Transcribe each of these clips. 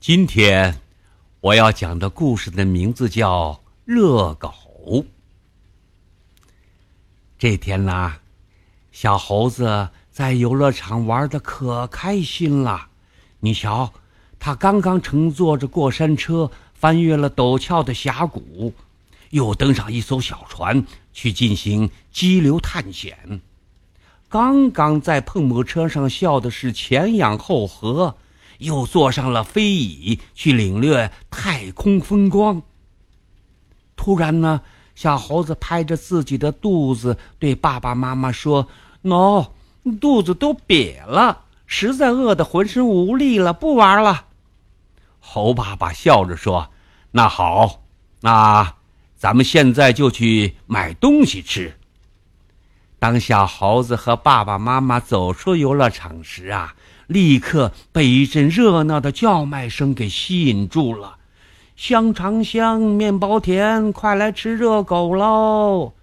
今天我要讲的故事的名字叫《热狗》。这天呐，小猴子在游乐场玩的可开心了。你瞧，他刚刚乘坐着过山车翻越了陡峭的峡谷，又登上一艘小船去进行激流探险。刚刚在碰碰车上笑的是前仰后合。又坐上了飞椅去领略太空风光。突然呢，小猴子拍着自己的肚子对爸爸妈妈说：“喏，肚子都瘪了，实在饿得浑身无力了，不玩了。”猴爸爸笑着说：“那好，那咱们现在就去买东西吃。”当小猴子和爸爸妈妈走出游乐场时啊。立刻被一阵热闹的叫卖声给吸引住了，香肠香，面包甜，快来吃热狗喽！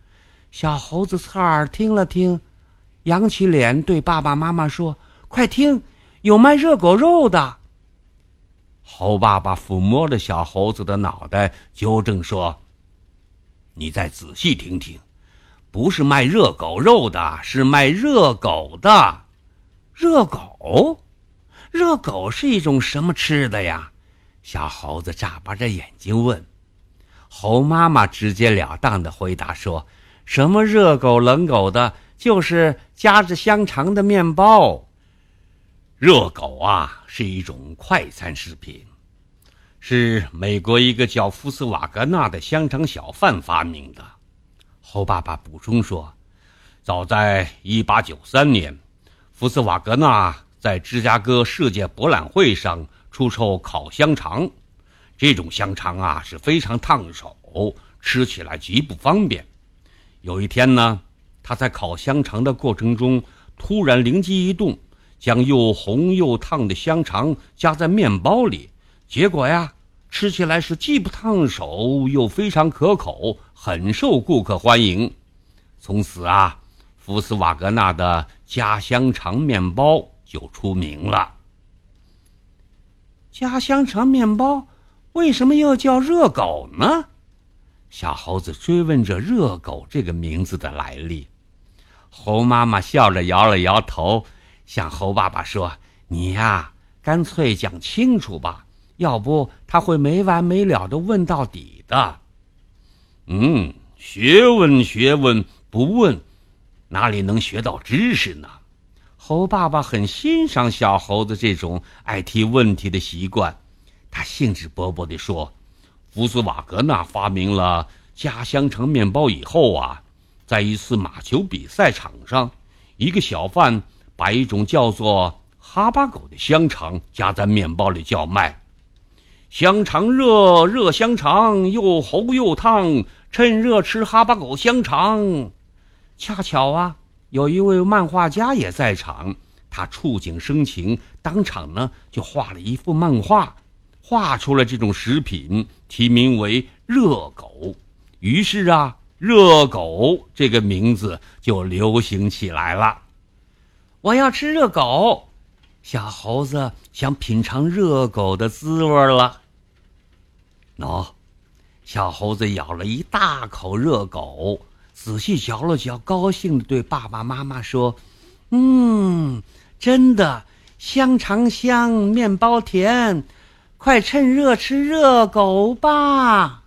小猴子侧耳听了听，扬起脸对爸爸妈妈说：“快听，有卖热狗肉的。”猴爸爸抚摸着小猴子的脑袋，纠正说：“你再仔细听听，不是卖热狗肉的，是卖热狗的。”热狗，热狗是一种什么吃的呀？小猴子眨巴着眼睛问。猴妈妈直截了当的回答说：“什么热狗、冷狗的，就是夹着香肠的面包。热狗啊，是一种快餐食品，是美国一个叫福斯瓦格纳的香肠小贩发明的。”猴爸爸补充说：“早在一八九三年。”福斯瓦格纳在芝加哥世界博览会上出售烤香肠，这种香肠啊是非常烫手，吃起来极不方便。有一天呢，他在烤香肠的过程中突然灵机一动，将又红又烫的香肠夹在面包里，结果呀，吃起来是既不烫手又非常可口，很受顾客欢迎。从此啊。福斯瓦格纳的家香肠面包就出名了。家香肠面包为什么又叫热狗呢？小猴子追问着“热狗”这个名字的来历。猴妈妈笑着摇了摇头，向猴爸爸说：“你呀，干脆讲清楚吧，要不他会没完没了的问到底的。”嗯，学问学问，不问。哪里能学到知识呢？猴爸爸很欣赏小猴子这种爱提问题的习惯，他兴致勃勃地说：“福斯瓦格纳发明了加香肠面包以后啊，在一次马球比赛场上，一个小贩把一种叫做哈巴狗的香肠夹在面包里叫卖，香肠热，热香肠又红又烫，趁热吃哈巴狗香肠。”恰巧啊，有一位漫画家也在场，他触景生情，当场呢就画了一幅漫画，画出了这种食品，题名为“热狗”。于是啊，“热狗”这个名字就流行起来了。我要吃热狗，小猴子想品尝热狗的滋味了。喏，小猴子咬了一大口热狗。仔细嚼了嚼，高兴地对爸爸妈妈说：“嗯，真的，香肠香，面包甜，快趁热吃热狗吧。”